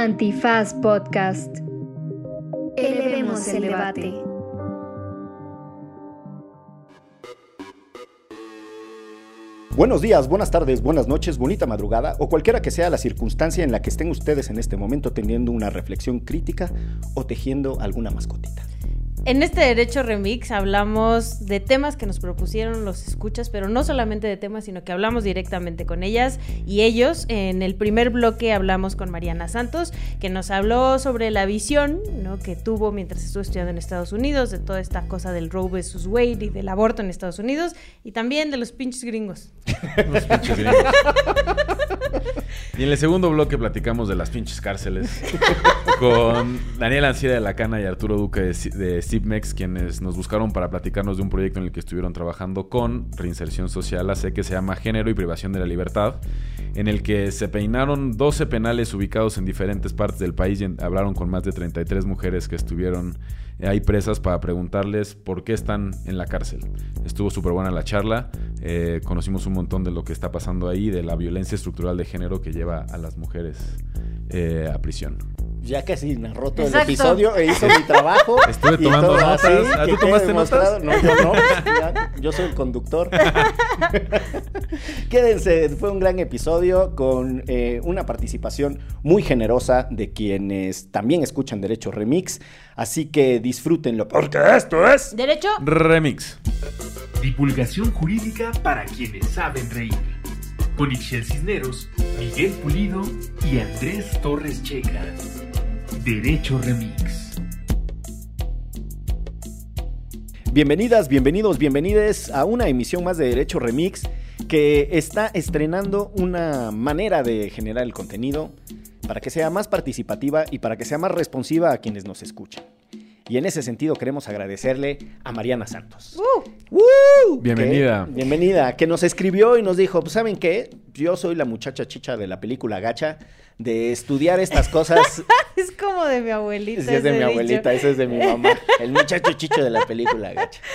Antifaz Podcast. Elevemos el debate. Buenos días, buenas tardes, buenas noches, bonita madrugada o cualquiera que sea la circunstancia en la que estén ustedes en este momento teniendo una reflexión crítica o tejiendo alguna mascotita. En este Derecho Remix hablamos de temas que nos propusieron los escuchas, pero no solamente de temas, sino que hablamos directamente con ellas y ellos. En el primer bloque hablamos con Mariana Santos, que nos habló sobre la visión que tuvo mientras estuvo estudiando en Estados Unidos, de toda esta cosa del Roe vs. Wade y del aborto en Estados Unidos, y también de los pinches gringos. los pinches gringos. Y en el segundo bloque platicamos de las pinches cárceles con Daniel Ancira de la Cana y Arturo Duque de, Cipmex, quienes nos buscaron para platicarnos de un proyecto en el que estuvieron trabajando con reinserción social, hace que se llama Género y Privación de la Libertad, en el que se peinaron 12 penales ubicados en diferentes partes del país y hablaron con más de 33 mujeres que estuvieron ahí presas para preguntarles por qué están en la cárcel. Estuvo súper buena la charla, eh, conocimos un montón de lo que está pasando ahí, de la violencia estructural de género que lleva a las mujeres eh, a prisión ya casi narró todo el episodio e hizo mi trabajo. Estuve tomando notas. ¿Ah, ¿Tú tomaste notas? No, yo no. yo soy el conductor. Quédense, fue un gran episodio con eh, una participación muy generosa de quienes también escuchan Derecho Remix. Así que disfrútenlo, porque esto es... Derecho Remix. Divulgación jurídica para quienes saben reír. Con Ixel Cisneros, Miguel Pulido y Andrés Torres Checa. Derecho Remix. Bienvenidas, bienvenidos, bienvenides a una emisión más de Derecho Remix que está estrenando una manera de generar el contenido para que sea más participativa y para que sea más responsiva a quienes nos escuchan. Y en ese sentido queremos agradecerle a Mariana Santos. Uh. bienvenida. bienvenida, que nos escribió y nos dijo, pues ¿saben qué? Yo soy la muchacha chicha de la película Gacha, de estudiar estas cosas. es como de mi abuelita. Sí, es de mi abuelita, ese es de mi mamá. El muchacho chicho de la película Gacha.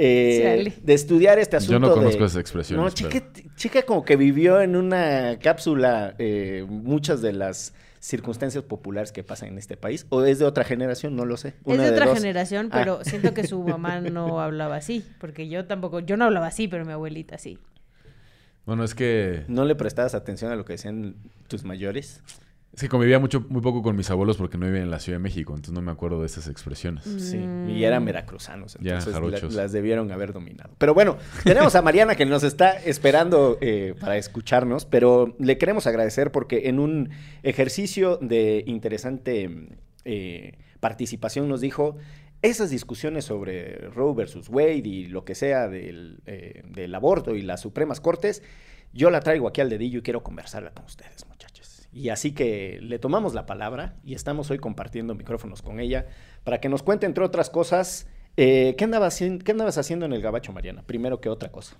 Eh, de estudiar este asunto. Yo no conozco esas expresiones. No, chica, chica, como que vivió en una cápsula eh, muchas de las circunstancias populares que pasan en este país? ¿O es de otra generación? No lo sé. es de, otra generación, ah. pero siento que su mamá no hablaba así, porque yo tampoco, yo no hablaba así, pero mi abuelita sí. Bueno, es que... ¿No le prestabas atención a lo que decían tus mayores? Sí, convivía mucho, muy poco con mis abuelos porque no viven en la Ciudad de México, entonces no me acuerdo de esas expresiones. Sí, y eran veracruzanos, entonces las debieron haber dominado. Pero bueno, tenemos a Mariana que nos está esperando eh, para escucharnos, pero le queremos agradecer porque en un ejercicio de interesante eh, participación nos dijo esas discusiones sobre Roe versus Wade y lo que sea del, eh, del aborto y las Supremas Cortes, yo la traigo aquí al dedillo y quiero conversarla con ustedes, muchachos. Y así que le tomamos la palabra y estamos hoy compartiendo micrófonos con ella para que nos cuente, entre otras cosas, eh, ¿qué, andabas, ¿qué andabas haciendo en el Gabacho, Mariana? Primero que otra cosa.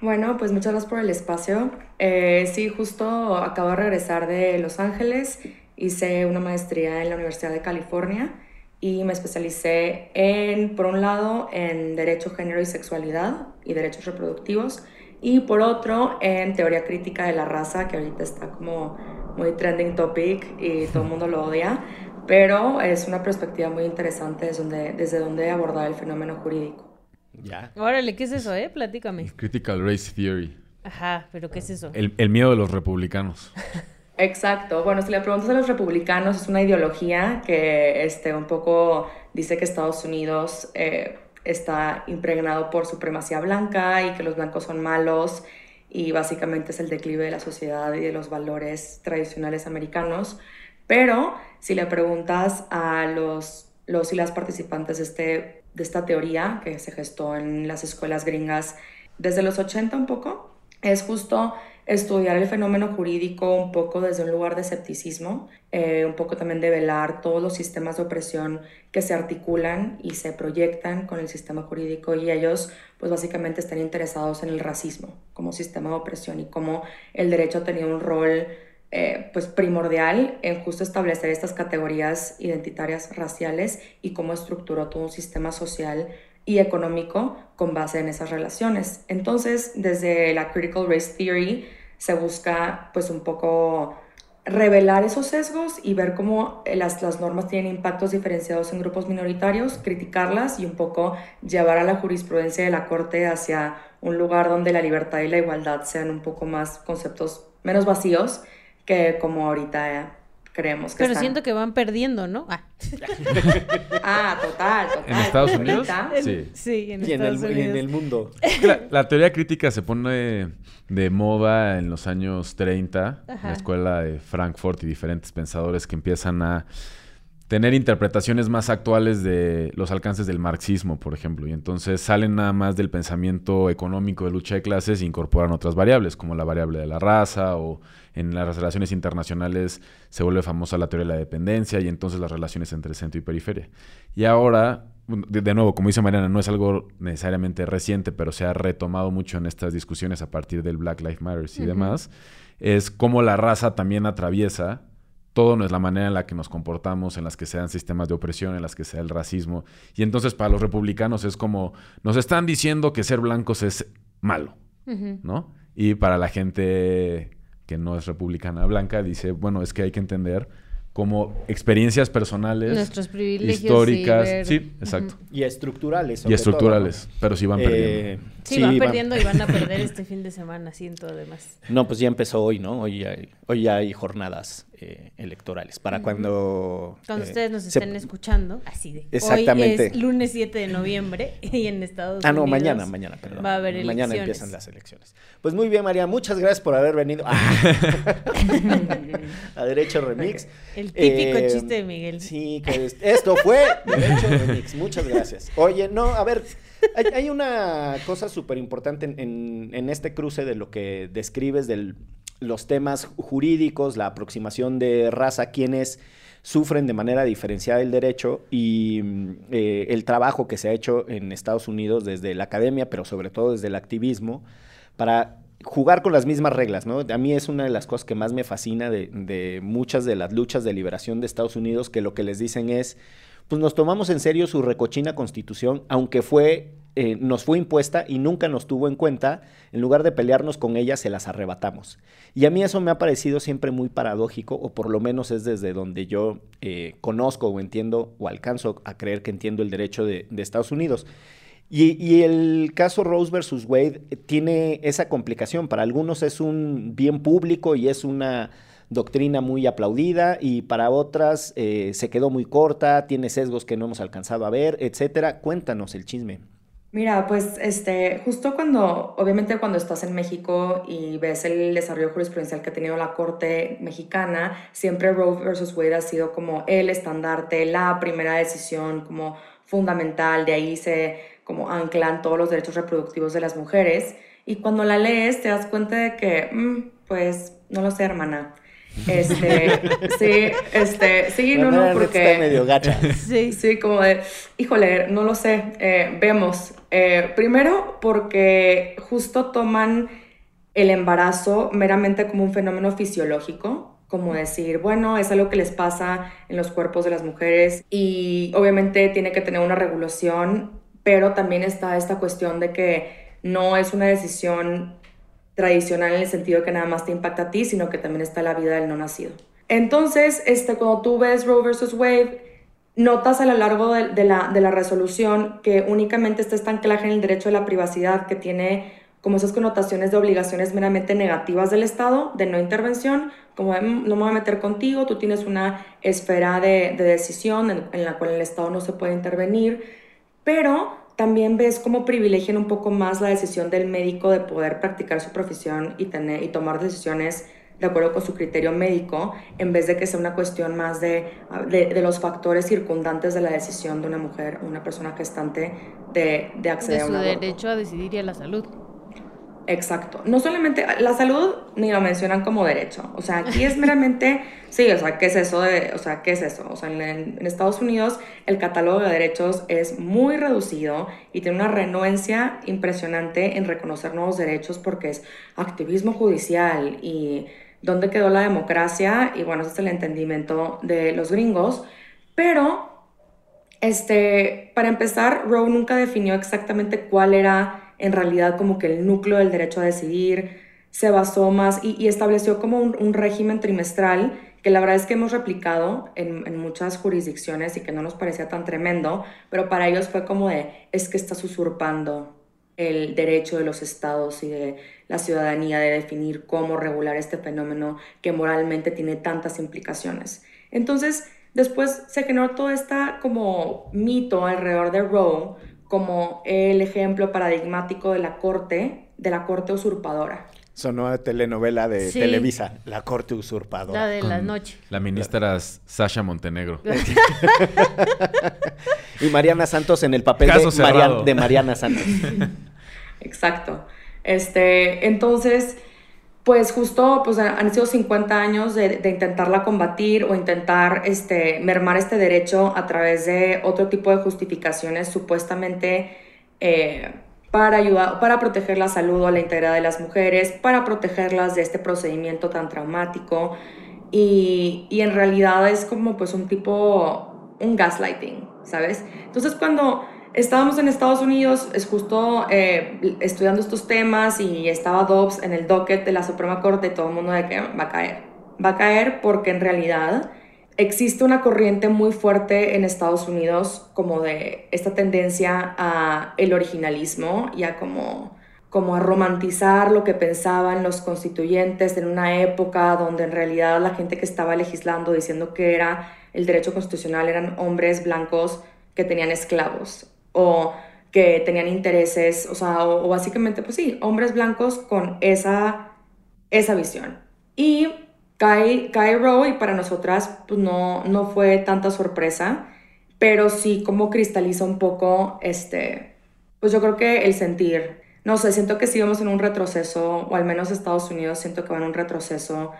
Bueno, pues muchas gracias por el espacio. Eh, sí, justo acabo de regresar de Los Ángeles, hice una maestría en la Universidad de California y me especialicé en, por un lado, en Derecho, Género y Sexualidad y Derechos Reproductivos y por otro, en teoría crítica de la raza, que ahorita está como muy trending topic y todo el mundo lo odia, pero es una perspectiva muy interesante desde donde, desde donde abordar el fenómeno jurídico. Ya. Órale, ¿qué es eso, eh? Platícame. Critical Race Theory. Ajá, pero ¿qué es eso? El, el miedo de los republicanos. Exacto. Bueno, si le preguntas a los republicanos, es una ideología que este, un poco dice que Estados Unidos eh, está impregnado por supremacía blanca y que los blancos son malos y básicamente es el declive de la sociedad y de los valores tradicionales americanos. Pero si le preguntas a los, los y las participantes de, este, de esta teoría que se gestó en las escuelas gringas desde los 80 un poco, es justo estudiar el fenómeno jurídico un poco desde un lugar de escepticismo, eh, un poco también de velar todos los sistemas de opresión que se articulan y se proyectan con el sistema jurídico y ellos pues básicamente están interesados en el racismo como sistema de opresión y cómo el derecho tenía un rol eh, pues primordial en justo establecer estas categorías identitarias raciales y cómo estructuró todo un sistema social y económico con base en esas relaciones. Entonces, desde la Critical Race Theory, se busca pues un poco revelar esos sesgos y ver cómo las, las normas tienen impactos diferenciados en grupos minoritarios, criticarlas y un poco llevar a la jurisprudencia de la Corte hacia un lugar donde la libertad y la igualdad sean un poco más conceptos menos vacíos que como ahorita creemos que Pero siento que van perdiendo, ¿no? Ah, ah total, total. ¿En Estados Unidos? Sí. Sí, en y Estados en el, en el mundo. La, teoría crítica se pone de moda en los años 30, en la escuela de Frankfurt y diferentes pensadores que empiezan a tener interpretaciones más actuales de los alcances del marxismo, por ejemplo. Y entonces salen nada más del pensamiento económico de lucha de clases e incorporan otras variables, como la variable de la raza o en las relaciones internacionales se vuelve famosa la teoría de la dependencia y entonces las relaciones entre centro y periferia. Y ahora, de, nuevo, como dice Mariana, no es algo necesariamente reciente, pero se ha retomado mucho en estas discusiones a partir del Black Lives Matter y demás, es cómo la raza también atraviesa todo no es la manera en la que nos comportamos, en las que sean sistemas de opresión, en las que sea el racismo. Y entonces para los republicanos es como, nos están diciendo que ser blancos es malo, ¿no? Y para la gente que no es republicana blanca, dice, bueno, es que hay que entender como experiencias personales, Nuestros privilegios históricas, sí, exacto. Y estructurales. y estructurales, pero sí van perdiendo. Eh, sí, van perdiendo y van a perder este fin de semana, siento además. No, pues ya empezó hoy, ¿no? Hoy hay, hoy hay jornadas eh, electorales. Para cuando... Cuando eh, ustedes nos estén escuchando, así de... Exactamente. Hoy es lunes 7 de noviembre y en Estados Unidos... Ah, no, mañana, mañana, perdón. Va a haber elecciones. Mañana empiezan las elecciones. Pues muy bien, María, muchas gracias por haber venido. a Derecho Remix. El típico eh, chiste de Miguel. Sí, que esto fue Derecho Remix. Muchas gracias. Oye, no, a ver... Hay, una cosa súper importante en, en, este cruce de lo que describes del los temas jurídicos, la aproximación de raza, quienes sufren de manera diferenciada el derecho y mm, eh, el trabajo que se ha hecho en Estados Unidos desde la academia, pero sobre todo desde el activismo, para jugar con las mismas reglas, ¿no? A mí es una de las cosas que más me fascina de, muchas de las luchas de liberación de Estados Unidos, que lo que les dicen es, pues nos tomamos en serio su recochina constitución, aunque fue eh, nos fue impuesta y nunca nos tuvo en cuenta, en lugar de pelearnos con ella, se las arrebatamos. Y a mí eso me ha parecido siempre muy paradójico, o por lo menos es desde donde yo eh, conozco o entiendo o alcanzo a creer que entiendo el derecho de, Estados Unidos. Y, el caso Rose versus Wade tiene esa complicación. Para algunos es un bien público y es una doctrina muy aplaudida y para otras eh, se quedó muy corta, tiene sesgos que no hemos alcanzado a ver, etcétera. Cuéntanos el chisme. Mira, pues este, justo cuando, obviamente cuando estás en México y ves el desarrollo jurisprudencial que ha tenido la Corte mexicana, siempre Roe versus Wade ha sido como el estandarte, la primera decisión como fundamental, de ahí se como anclan todos los derechos reproductivos de las mujeres. Y cuando la lees te das cuenta de que, mm, pues, no lo sé, hermana. Este, sí, este, sí, no, no, porque... medio gacha. Sí. Sí, como de, híjole, no lo sé, eh, vemos. Eh, primero, porque justo toman el embarazo meramente como un fenómeno fisiológico, como decir, bueno, es algo que les pasa en los cuerpos de las mujeres y obviamente tiene que tener una regulación, pero también está esta cuestión de que no es una decisión tradicional en el sentido que nada más te impacta a ti, sino que también está la vida del no nacido. Entonces, este, cuando tú ves Roe versus Wade, notas a lo largo de, la, de la resolución que únicamente está este anclaje en el derecho a la privacidad que tiene como esas connotaciones de obligaciones meramente negativas del Estado, de no intervención, como mm, no me voy a meter contigo, tú tienes una esfera de, decisión en, en, la cual el Estado no se puede intervenir, pero también ves cómo privilegian un poco más la decisión del médico de poder practicar su profesión y, tener, y tomar decisiones de acuerdo con su criterio médico, en vez de que sea una cuestión más de, de, los factores circundantes de la decisión de una mujer, una persona gestante, de, de acceder a un aborto. derecho a decidir y a la salud. Exacto. No solamente la salud ni lo mencionan como derecho. O sea, aquí es meramente, sí, o sea, ¿qué es eso de, o sea, qué es eso? O sea, en, Estados Unidos el catálogo de derechos es muy reducido y tiene una renuencia impresionante en reconocer nuevos derechos porque es activismo judicial y dónde quedó la democracia y bueno, ese es el entendimiento de los gringos, pero este, para empezar, Roe nunca definió exactamente cuál era en realidad como que el núcleo del derecho a decidir, se basó más y, estableció como un, régimen trimestral que la verdad es que hemos replicado en, muchas jurisdicciones y que no nos parecía tan tremendo, pero para ellos fue como de, es que estás usurpando el derecho de los estados y de la ciudadanía de definir cómo regular este fenómeno que moralmente tiene tantas implicaciones. Entonces, después se generó todo este como mito alrededor de Roe como el ejemplo paradigmático de la corte, de la corte usurpadora. Sonó a telenovela de Televisa, La Corte Usurpadora. La de la noche. La ministra Sasha Montenegro. y Mariana Santos en el papel de, de Mariana Santos. Exacto. Este, entonces, pues justo pues, han sido 50 años de, intentarla combatir o intentar este, mermar este derecho a través de otro tipo de justificaciones supuestamente eh, para ayudar, para proteger la salud o la integridad de las mujeres, para protegerlas de este procedimiento tan traumático y, y en realidad es como pues un tipo, un gaslighting, ¿sabes? Entonces cuando estábamos en Estados Unidos, es justo eh, estudiando estos temas y estaba Dobbs en el docket de la Suprema Corte y todo el mundo de que va a caer. Va a caer porque en realidad existe una corriente muy fuerte en Estados Unidos como de esta tendencia a el originalismo y a como como a romantizar lo que pensaban los constituyentes en una época donde en realidad la gente que estaba legislando diciendo que era el derecho constitucional eran hombres blancos que tenían esclavos o que tenían intereses, o sea, o, básicamente, pues sí, hombres blancos con esa, esa visión. Y cae, cae Roe y para nosotras pues no, no fue tanta sorpresa, pero sí como cristaliza un poco, este, pues yo creo que el sentir, no sé, siento que sí vamos en un retroceso, o al menos Estados Unidos siento que va en un retroceso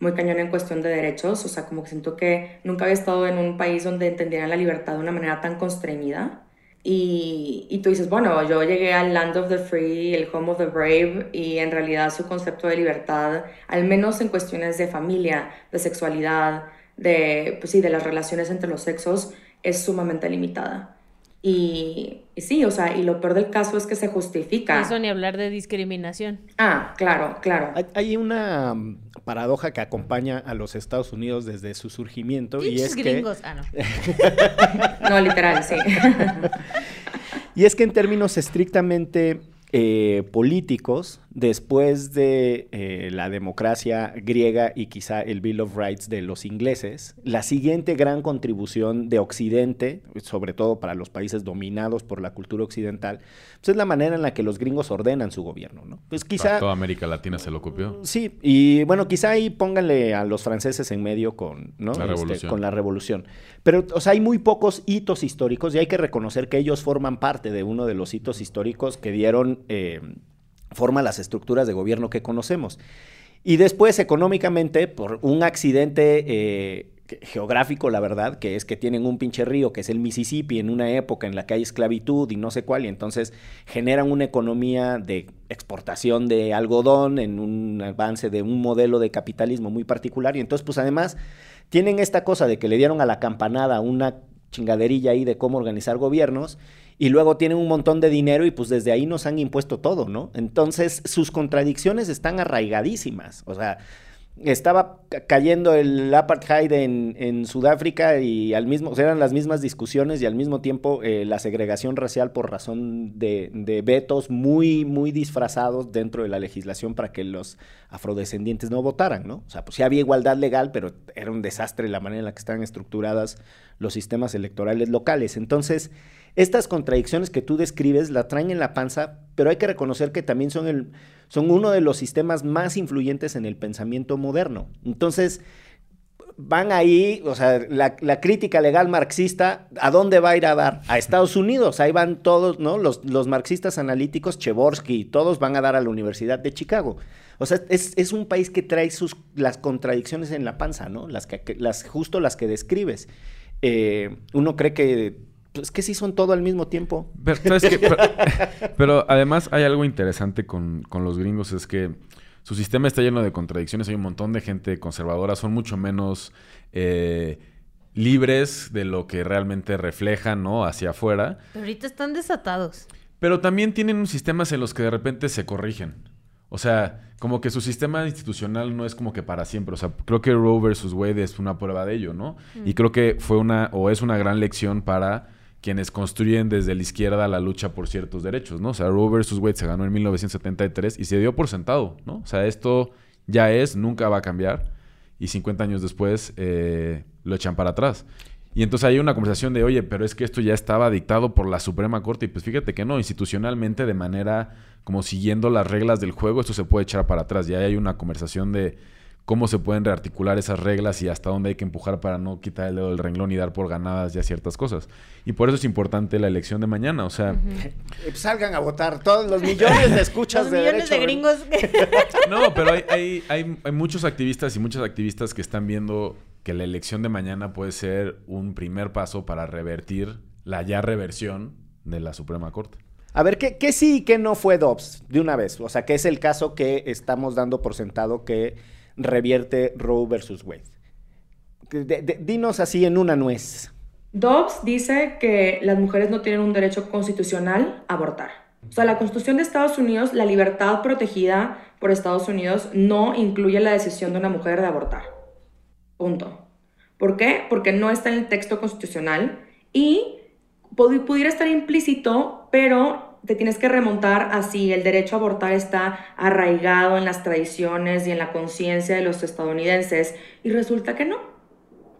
muy cañón en cuestión de derechos, o sea, como que siento que nunca había estado en un país donde entendieran la libertad de una manera tan constreñida. Y, y, tú dices, bueno, yo llegué al Land of the Free, el Home of the Brave, y en realidad su concepto de libertad, al menos en cuestiones de familia, de sexualidad, de, pues sí, de las relaciones entre los sexos, es sumamente limitada. Y, y, sí, o sea, y lo peor del caso es que se justifica. Eso ni hablar de discriminación. Ah, claro, claro. Hay, una mm, paradoja que acompaña a los Estados Unidos desde su surgimiento y es gringos? que... Ah, no. no, literal, sí. y es que en términos estrictamente eh, políticos después de eh, la democracia griega y quizá el Bill of Rights de los ingleses, la siguiente gran contribución de Occidente, sobre todo para los países dominados por la cultura occidental, pues es la manera en la que los gringos ordenan su gobierno, ¿no? Pues quizá... toda América Latina se lo copió. Sí, y bueno, quizá ahí pónganle a los franceses en medio con, ¿no? la, este, revolución. con la revolución. Pero, o sea, hay muy pocos hitos históricos y hay que reconocer que ellos forman parte de uno de los hitos históricos que dieron... Eh, forma las estructuras de gobierno que conocemos. Y después, económicamente, por un accidente eh, geográfico, la verdad, que es que tienen un pinche río, que es el Mississippi, en una época en la que hay esclavitud y no sé cuál, y entonces generan una economía de exportación de algodón en un avance de un modelo de capitalismo muy particular. Y entonces, pues además, tienen esta cosa de que le dieron a la campanada una chingaderilla ahí de cómo organizar gobiernos y luego tienen un montón de dinero y pues desde ahí nos han impuesto todo, ¿no? Entonces sus contradicciones están arraigadísimas, o sea, estaba cayendo el apartheid en, en, Sudáfrica y al mismo, eran las mismas discusiones y al mismo tiempo eh, la segregación racial por razón de, de, vetos muy, muy disfrazados dentro de la legislación para que los afrodescendientes no votaran, ¿no? O sea, pues sí había igualdad legal, pero era un desastre la manera en la que estaban estructuradas los sistemas electorales locales. Entonces, estas contradicciones que tú describes la traen en la panza, pero hay que reconocer que también son, el, son uno de los sistemas más influyentes en el pensamiento moderno. Entonces, van ahí, o sea, la, crítica legal marxista, ¿a dónde va a ir a dar? A Estados Unidos, ahí van todos, ¿no? Los, los marxistas analíticos, Chevorsky, todos van a dar a la Universidad de Chicago. O sea, es, un país que trae sus, las contradicciones en la panza, ¿no? Las que, las, justo las que describes. Eh, uno cree que es que sí son todo al mismo tiempo. Pero, además hay algo interesante con, los gringos, es que su sistema está lleno de contradicciones, hay un montón de gente conservadora, son mucho menos eh, libres de lo que realmente reflejan, ¿no? Hacia afuera. Pero ahorita están desatados. Pero también tienen sistemas en los que de repente se corrigen. O sea, como que su sistema institucional no es como que para siempre. O sea, creo que Roe versus Wade es una prueba de ello, ¿no? Y creo que fue una, o es una gran lección para quienes construyen desde la izquierda la lucha por ciertos derechos, ¿no? O sea, Roe versus Wade se ganó en 1973 y se dio por sentado, ¿no? O sea, esto ya es, nunca va a cambiar y 50 años después eh, lo echan para atrás. Y entonces hay una conversación de, oye, pero es que esto ya estaba dictado por la Suprema Corte. Y pues fíjate que no, institucionalmente, de manera como siguiendo las reglas del juego, esto se puede echar para atrás. Y ahí hay una conversación de cómo se pueden rearticular esas reglas y hasta dónde hay que empujar para no quitar el dedo del renglón y dar por ganadas ya ciertas cosas. Y por eso es importante la elección de mañana, o sea... Eh, salgan a votar todos los millones de escuchas los millones de gringos. no, pero hay, hay, hay, hay muchos activistas y muchas activistas que están viendo que la elección de mañana puede ser un primer paso para revertir la ya reversión de la Suprema Corte. A ver, ¿qué, qué sí y qué no fue Dobbs de una vez? O sea, ¿qué es el caso que estamos dando por sentado que revierte Roe versus Wade? dinos así en una nuez. Dobbs dice que las mujeres no tienen un derecho constitucional a abortar. O sea, la Constitución de Estados Unidos, la libertad protegida por Estados Unidos, no incluye la decisión de una mujer de abortar. Punto. ¿Por qué? Porque no está en el texto constitucional y pudiera estar implícito, pero te tienes que remontar a si el derecho a abortar está arraigado en las tradiciones y en la conciencia de los estadounidenses y resulta que no,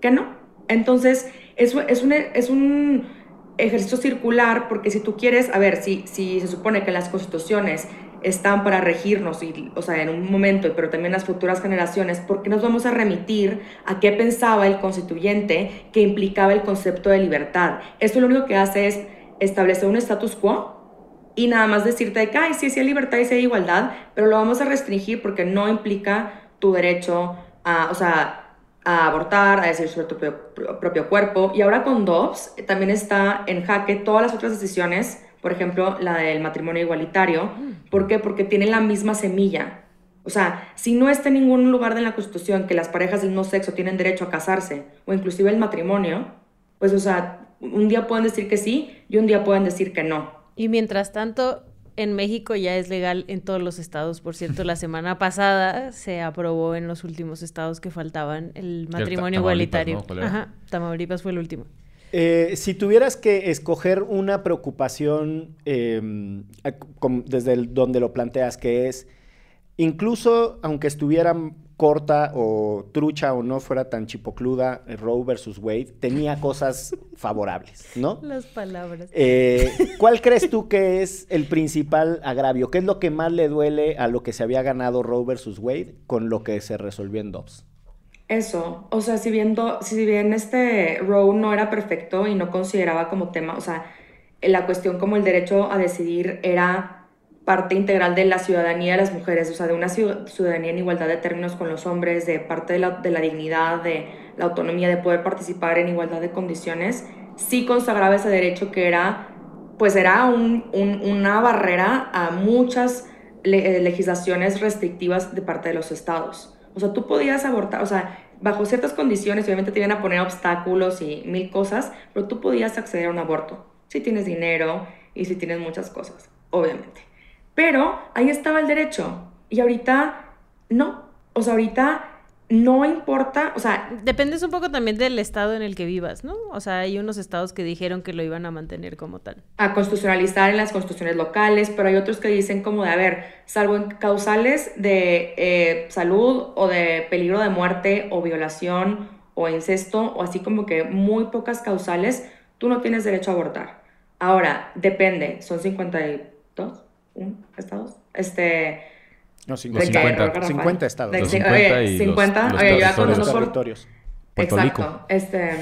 que no. Entonces, eso es un, es un ejercicio circular porque si tú quieres, a ver, si, si se supone que las constituciones están para regirnos, y, o sea, en un momento, pero también las futuras generaciones, ¿por qué nos vamos a remitir a qué pensaba el constituyente que implicaba el concepto de libertad? Esto lo único que hace es establecer un status quo y nada más decirte que, ay, sí, sí hay libertad y sí hay igualdad, pero lo vamos a restringir porque no implica tu derecho a, o sea, a abortar, a decir sobre tu propio cuerpo. Y ahora con Dobbs también está en jaque todas las otras decisiones por ejemplo, la del matrimonio igualitario. Mm. ¿Por qué? Porque tiene la misma semilla. O sea, si no está en ningún lugar de la Constitución que las parejas del no sexo tienen derecho a casarse o inclusive el matrimonio, pues, o sea, un día pueden decir que sí y un día pueden decir que no. Y mientras tanto, en México ya es legal en todos los estados. Por cierto, la semana pasada se aprobó en los últimos estados que faltaban el matrimonio igualitario. Ajá, Tamaulipas fue el último. Eh, si tuvieras que escoger una preocupación em, desde donde lo planteas, que es, incluso aunque estuvieran corta o trucha o no fuera tan chipocluda eh, Roe versus Wade, tenía cosas favorables, ¿no? Las palabras. Eh, ¿Cuál crees tú que es el principal agravio? ¿Qué es lo que más le duele a lo que se había ganado Roe versus Wade con lo que se resolvió en Dobbs? Eso, o sea, si bien, si bien este Roe no era perfecto y no consideraba como tema, o sea, la cuestión como el derecho a decidir era parte integral de la ciudadanía de las mujeres, o sea, de una ciudadanía en igualdad de términos con los hombres, de parte de la, dignidad, de la autonomía, de poder participar en igualdad de condiciones, sí consagraba ese derecho que era, pues era un, una barrera a muchas legislaciones restrictivas de parte de los estados. O sea, tú podías abortar, o sea, bajo ciertas condiciones, obviamente te iban a poner obstáculos y mil cosas, pero tú podías acceder a un aborto si tienes dinero y si tienes muchas cosas, obviamente. Pero ahí estaba el derecho y ahorita no. O sea, ahorita no importa, o sea... Dependes un poco también del estado en el que vivas, ¿no? O sea, hay unos estados que dijeron que lo iban a mantener como tal. A constitucionalizar en las constituciones locales, pero hay otros que dicen como de, a ver, salvo en causales de eh, salud o de peligro de muerte o violación o incesto o así como que muy pocas causales, tú no tienes derecho a abortar. Ahora, depende, son 52 estados. Este no, 50, 50, estados. De, 50, oye, y 50, los, oye, ya los territorios. Puerto Exacto. Rico. Este,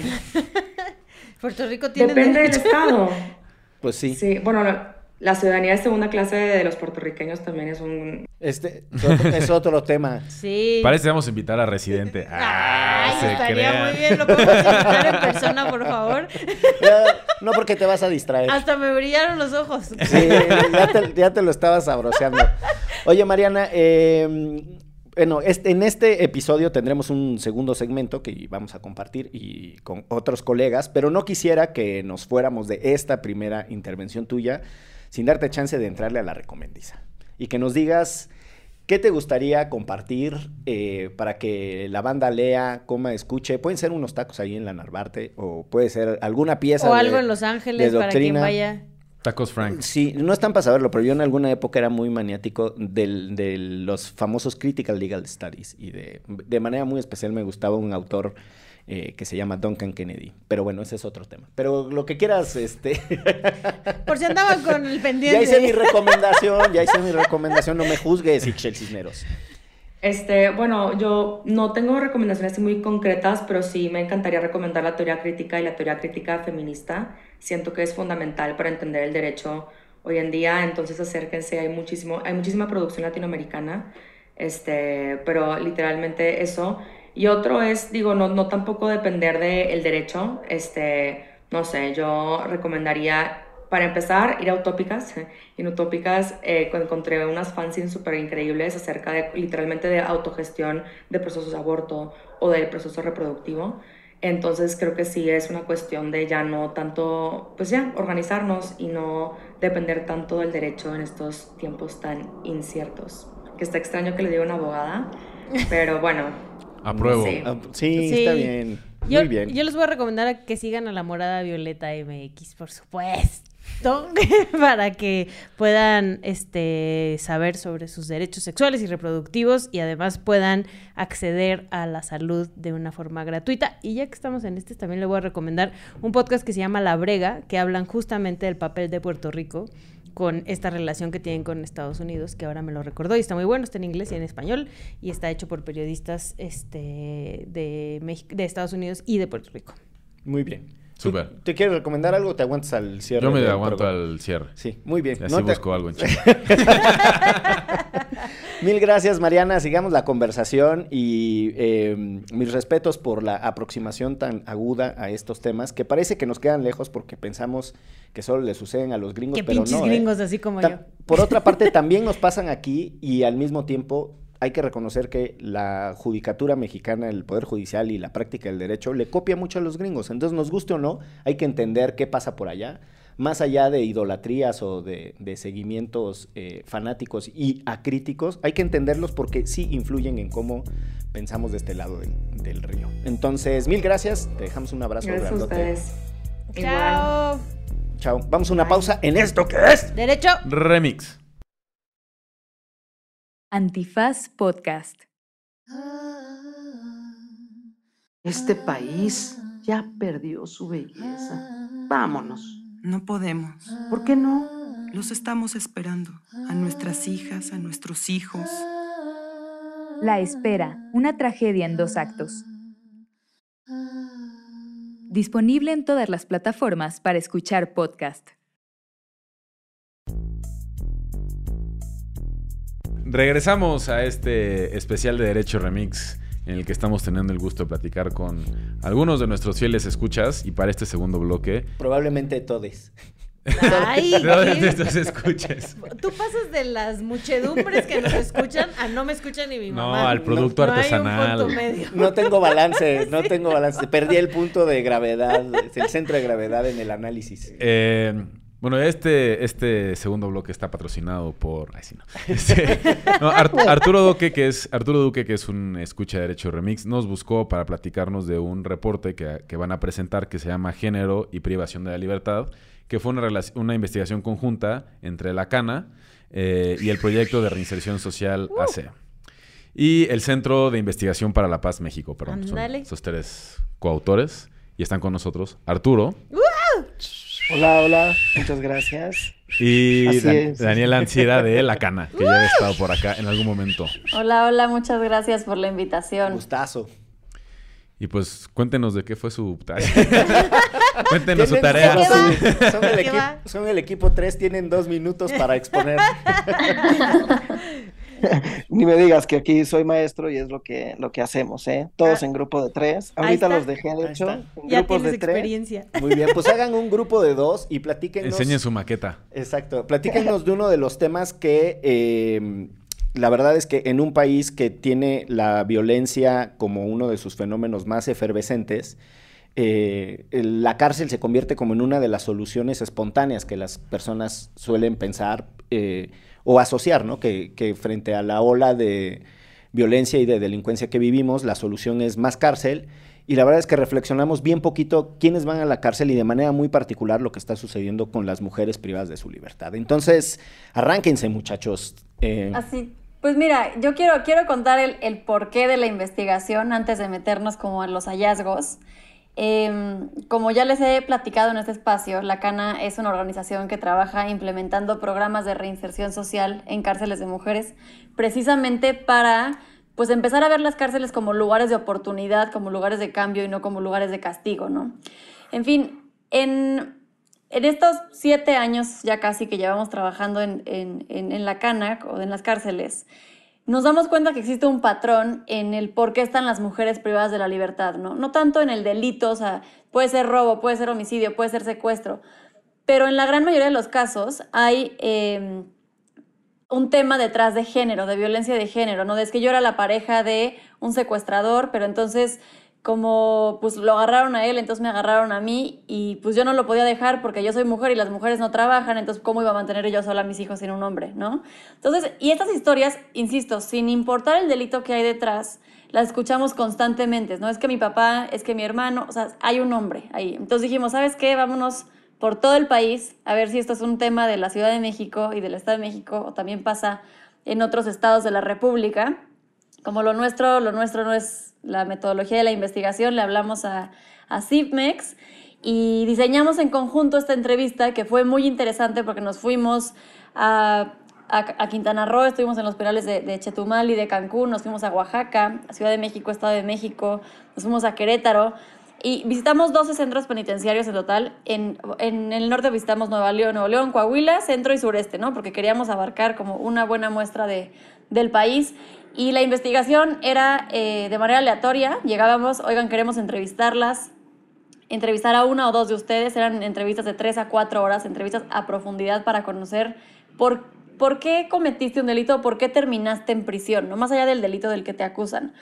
Puerto Rico tiene Depende del estado. Pues sí. Sí, bueno, la ciudadanía de segunda clase de los puertorriqueños también es un... Este es otro tema. Sí. Parece que vamos a invitar a Residente. Ah, Ay, estaría muy bien. ¿Lo podemos invitar en persona, por favor? No, porque te vas a distraer. Hasta me brillaron los ojos. Sí, ya te, ya te lo estabas sabroseando. Oye, Mariana, eh, bueno, en este episodio tendremos un segundo segmento que vamos a compartir y con otros colegas, pero no quisiera que nos fuéramos de esta primera intervención tuya sin darte chance de entrarle a la recomendiza y que nos digas ¿Qué te gustaría compartir eh, para que la banda lea, coma, escuche? Pueden ser unos tacos ahí en la Narvarte o puede ser alguna pieza. O algo en Los Ángeles para quien vaya. Tacos Frank. Sí, no están para saberlo, pero yo en alguna época era muy maniático de los famosos Critical Legal Studies y de, de manera muy especial me gustaba un autor eh, que se llama Duncan Kennedy. Pero bueno, ese es otro tema. Pero lo que quieras, este... Por si andaba con el pendiente. Ya hice mi recomendación, ya hice mi recomendación, no me juzgues, Ixchel Cisneros. Este, bueno, yo no tengo recomendaciones muy concretas, pero sí me encantaría recomendar la teoría crítica y la teoría crítica feminista. Siento que es fundamental para entender el derecho hoy en día, entonces acérquense, hay, muchísimo, hay muchísima producción latinoamericana, este, pero literalmente eso. Y otro es, digo, no, no tampoco depender del derecho. Este, no sé, yo recomendaría, para empezar, ir a Utópicas. En Utópicas eh, encontré unas fanzines súper increíbles acerca de, literalmente, de autogestión de procesos de aborto o del proceso reproductivo. Entonces creo que sí es una cuestión de ya no tanto, pues ya, organizarnos y no depender tanto del derecho en estos tiempos tan inciertos. Que está extraño que le diga una abogada, pero bueno, Apruebo. Sí, sí, está bien. Muy bien. Yo les voy a recomendar que sigan a la morada Violeta MX, por supuesto, para que puedan este, saber sobre sus derechos sexuales y reproductivos y además puedan acceder a la salud de una forma gratuita. Y ya que estamos en este, también les voy a recomendar un podcast que se llama La Brega, que hablan justamente del papel de Puerto Rico con esta relación que tienen con Estados Unidos, que ahora me lo recordó y está muy bueno, está en inglés y en español y está hecho por periodistas este, de, de Estados Unidos y de Puerto Rico. Muy bien. Súper. ¿Te quieres recomendar algo o te aguantas al cierre? Yo me aguanto al cierre. Sí, muy bien. Así busco algo en Mil gracias, Mariana. Sigamos la conversación y em, mis respetos por la aproximación tan aguda a estos temas que parece que nos quedan lejos porque pensamos que solo le suceden a los gringos, pero no. ¿eh? gringos así como yo. Por otra parte, también nos pasan aquí y al mismo tiempo hay que reconocer que la judicatura mexicana, el Poder Judicial y la práctica del derecho le copia mucho a los gringos. Entonces, nos guste o no, hay que entender qué pasa por allá. Más allá de idolatrías o de, seguimientos eh, fanáticos y acríticos, hay que entenderlos porque sí influyen en cómo pensamos de este lado del, río. Entonces, mil gracias. Te dejamos un abrazo. Gracias a ustedes. Chao. Chao. Vamos a una pausa en esto que es Derecho Remix. Antifaz Podcast. Este país ya perdió su belleza. Vámonos. No podemos. ¿Por qué no? Los estamos esperando. A nuestras hijas, a nuestros hijos. La espera, una tragedia en dos actos. Disponible en todas las plataformas para escuchar podcast. Regresamos a este especial de Derecho Remix en el que estamos teniendo el gusto de platicar con algunos de nuestros fieles escuchas y para este segundo bloque. Probablemente todes. Ay, de estos escuches. Tú pasas de las muchedumbres que nos escuchan a no me escuchan ni mi mamá. No, al producto artesanal. No tengo balance, no tengo balance. Perdí el punto de gravedad, el centro de gravedad en el análisis. Eh, bueno, este, este segundo bloque está patrocinado por. Ay, sí, no. Este, Arturo Duque, que es Arturo Duque, que es un escucha de derecho remix, nos buscó para platicarnos de un reporte que, van a presentar que se llama Género y Privación de la Libertad, que fue una, una investigación conjunta entre la CANA eh, y el proyecto de reinserción social uh. AC. Y el Centro de Investigación para la Paz México, perdón. Son esos tres coautores. Y están con nosotros Arturo. Uh. Hola, hola, muchas gracias. Y Daniela Anciera de La Cana, que ya ha estado por acá en algún momento. Hola, hola, muchas gracias por la invitación. Gustazo. Y pues cuéntenos de qué fue su tarea. cuéntenos su tarea. Son, el equipo, son el equipo 3, tienen dos minutos para exponer. Ni me digas que aquí soy maestro y es lo que, lo que hacemos, ¿eh? Todos ah. en grupo de tres. Ahorita los dejé, de hecho, en ya grupos de experiencia. tres. Muy bien, pues hagan un grupo de dos y platíquenos. Enseñen su maqueta. Exacto. Platíquenos de uno de los temas que eh, la verdad es que en un país que tiene la violencia como uno de sus fenómenos más efervescentes, eh, la cárcel se convierte como en una de las soluciones espontáneas que las personas suelen pensar. Eh, o asociar, ¿no? Que, frente a la ola de violencia y de delincuencia que vivimos, la solución es más cárcel. Y la verdad es que reflexionamos bien poquito quiénes van a la cárcel y de manera muy particular lo que está sucediendo con las mujeres privadas de su libertad. Entonces, arránquense muchachos. Eh. Así, pues mira, yo quiero, quiero contar el, el, porqué de la investigación antes de meternos como en los hallazgos. Em, como ya les he platicado en este espacio, la CANA es una organización que trabaja implementando programas de reinserción social en cárceles de mujeres, precisamente para pues empezar a ver las cárceles como lugares de oportunidad, como lugares de cambio y no como lugares de castigo, ¿no? En fin, en, estos siete años ya casi que llevamos trabajando en, en la CANA o en las cárceles, nos damos cuenta que existe un patrón en el por qué están las mujeres privadas de la libertad, ¿no? No tanto en el delito, o sea, puede ser robo, puede ser homicidio, puede ser secuestro, pero en la gran mayoría de los casos hay em, un tema detrás de género, de violencia de género, ¿no? Es que yo era la pareja de un secuestrador, pero entonces como pues lo agarraron a él, entonces me agarraron a mí y pues yo no lo podía dejar porque yo soy mujer y las mujeres no trabajan, entonces cómo iba a mantener yo sola a mis hijos sin un hombre, ¿no? Entonces, y estas historias, insisto, sin importar el delito que hay detrás, las escuchamos constantemente, ¿no? Es que mi papá, es que mi hermano, o sea, hay un hombre ahí. Entonces dijimos, ¿sabes qué? Vámonos por todo el país a ver si esto es un tema de la Ciudad de México y del Estado de México o también pasa en otros estados de la República. Como lo nuestro, lo nuestro no es la metodología de la investigación, le hablamos a, a CIPMEX y diseñamos en conjunto esta entrevista que fue muy interesante porque nos fuimos a, a, Quintana Roo, estuvimos en los penales de, Chetumal y de Cancún, nos fuimos a Oaxaca, Ciudad de México, Estado de México, nos fuimos a Querétaro y visitamos 12 centros penitenciarios en total. En, en el norte visitamos Nueva León, Nuevo León, Coahuila, centro y sureste, ¿no? Porque queríamos abarcar como una buena muestra de, del país. Y la investigación era eh, de manera aleatoria. Llegábamos, oigan, queremos entrevistarlas, entrevistar a una o dos de ustedes. Eran entrevistas de tres a cuatro horas, entrevistas a profundidad para conocer por, por qué cometiste un delito, por qué terminaste en prisión, no más allá del delito del que te acusan.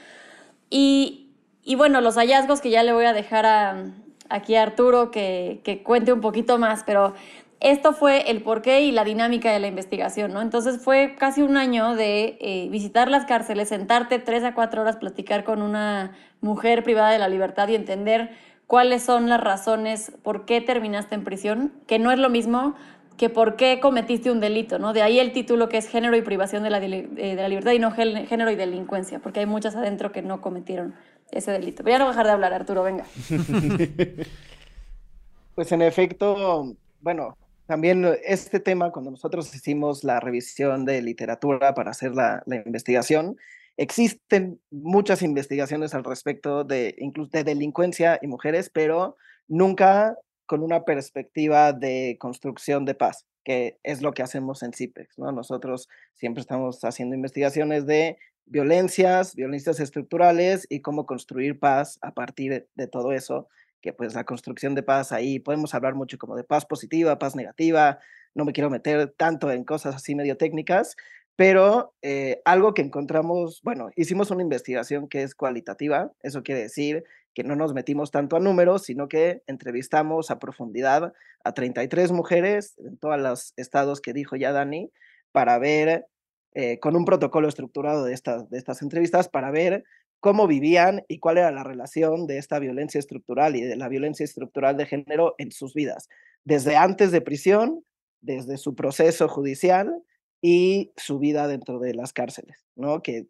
Y, y bueno, los hallazgos que ya le voy a dejar a, aquí a Arturo que, que cuente un poquito más, pero esto fue el porqué y la dinámica de la investigación, ¿no? Entonces fue casi un año de eh, visitar las cárceles, sentarte tres a cuatro horas, platicar con una mujer privada de la libertad y entender cuáles son las razones por qué terminaste en prisión, que no es lo mismo que por qué cometiste un delito, ¿no? De ahí el título que es género y privación de la, eh, de la libertad y no género y delincuencia, porque hay muchas adentro que no cometieron ese delito. Voy a no dejar de hablar, Arturo, venga. Pues en efecto, bueno, también eh, este tema, cuando nosotros hicimos la revisión de literatura para hacer la, investigación, existen muchas investigaciones al respecto de, incluso de delincuencia y mujeres, pero nunca con una perspectiva de construcción de paz, que es lo que hacemos en CIPEX. ¿no? Nosotros siempre estamos haciendo investigaciones de violencias, violencias estructurales y cómo construir paz a partir de todo eso que pues la construcción de paz ahí podemos hablar mucho como de paz positiva, paz negativa, no me quiero meter tanto en cosas así medio técnicas, pero eh, algo que encontramos, bueno, hicimos una investigación que es cualitativa, eso quiere decir que no nos metimos tanto a números, sino que entrevistamos a profundidad a 33 mujeres en todos los estados que dijo ya Dani, para ver, eh, con un protocolo estructurado de estas, de estas entrevistas, para ver cómo vivían y cuál era la relación de esta violencia estructural y de la violencia estructural de género en sus vidas, desde antes de prisión, desde su proceso judicial y su vida dentro de las cárceles, ¿no? Que,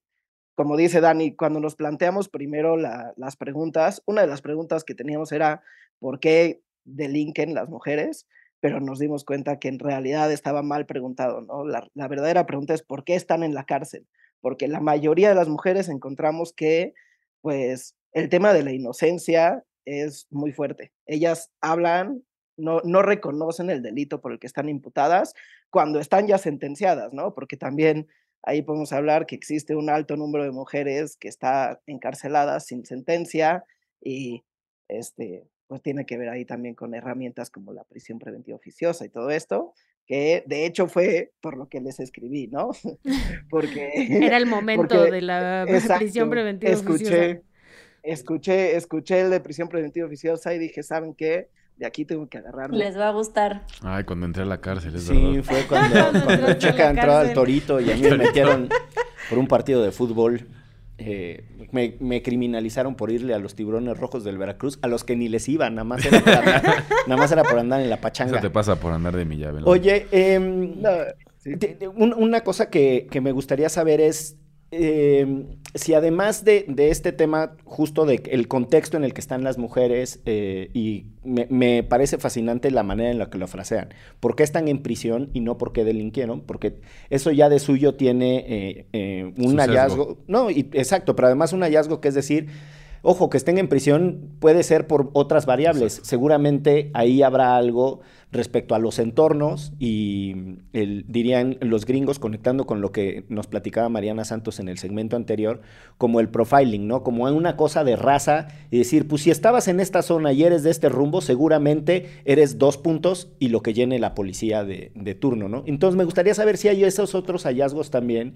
como dice Dani, cuando nos planteamos primero las preguntas, una de las preguntas que teníamos era, ¿por qué delinquen las mujeres? Pero nos dimos cuenta que en realidad estaba mal preguntado, ¿no? La, la verdadera pregunta es, ¿por qué están en la cárcel? Porque la mayoría de las mujeres encontramos que, pues, el tema de la inocencia es muy fuerte. Ellas hablan, no, no reconocen el delito por el que están imputadas cuando están ya sentenciadas, ¿no? Porque también ahí podemos hablar que existe un alto número de mujeres que está encarceladas sin sentencia y este pues tiene que ver ahí también con herramientas como la prisión preventiva oficiosa y todo esto, que de hecho fue por lo que les escribí, ¿no? porque era el momento de la prisión preventiva escuché, oficiosa. Escuché, escuché el de prisión preventiva oficiosa y dije, ¿saben qué? de aquí tengo que agarrarme. Les va a gustar. Ay, cuando entré a la cárcel, es sí, fue cuando, cuando Checa entró al Torito y a mí me metieron por un partido de fútbol. Eh, me, criminalizaron por irle a los tiburones rojos del Veracruz, a los que ni les iban, nada más era por andar, nada más era por andar en la pachanga. Eso te pasa por andar de mi llave. Oye, eh, una cosa que, que me gustaría saber es, eh, si además de, este tema, justo del el contexto en el que están las mujeres, eh, y me, parece fascinante la manera en la que lo frasean, ¿por qué están en prisión y no por qué delinquieron? Porque eso ya de suyo tiene eh, un hallazgo, no, y, exacto, pero además un hallazgo que es decir, Ojo, que estén en prisión puede ser por otras variables. Seguramente ahí habrá algo respecto a los entornos y dirían los gringos, conectando con lo que nos platicaba Mariana Santos en el segmento anterior, como el profiling, ¿no? Como una cosa de raza y decir, pues si estabas en esta zona y eres de este rumbo, seguramente eres dos puntos y lo que llene la policía de, turno, ¿no? Entonces me gustaría saber si hay esos otros hallazgos también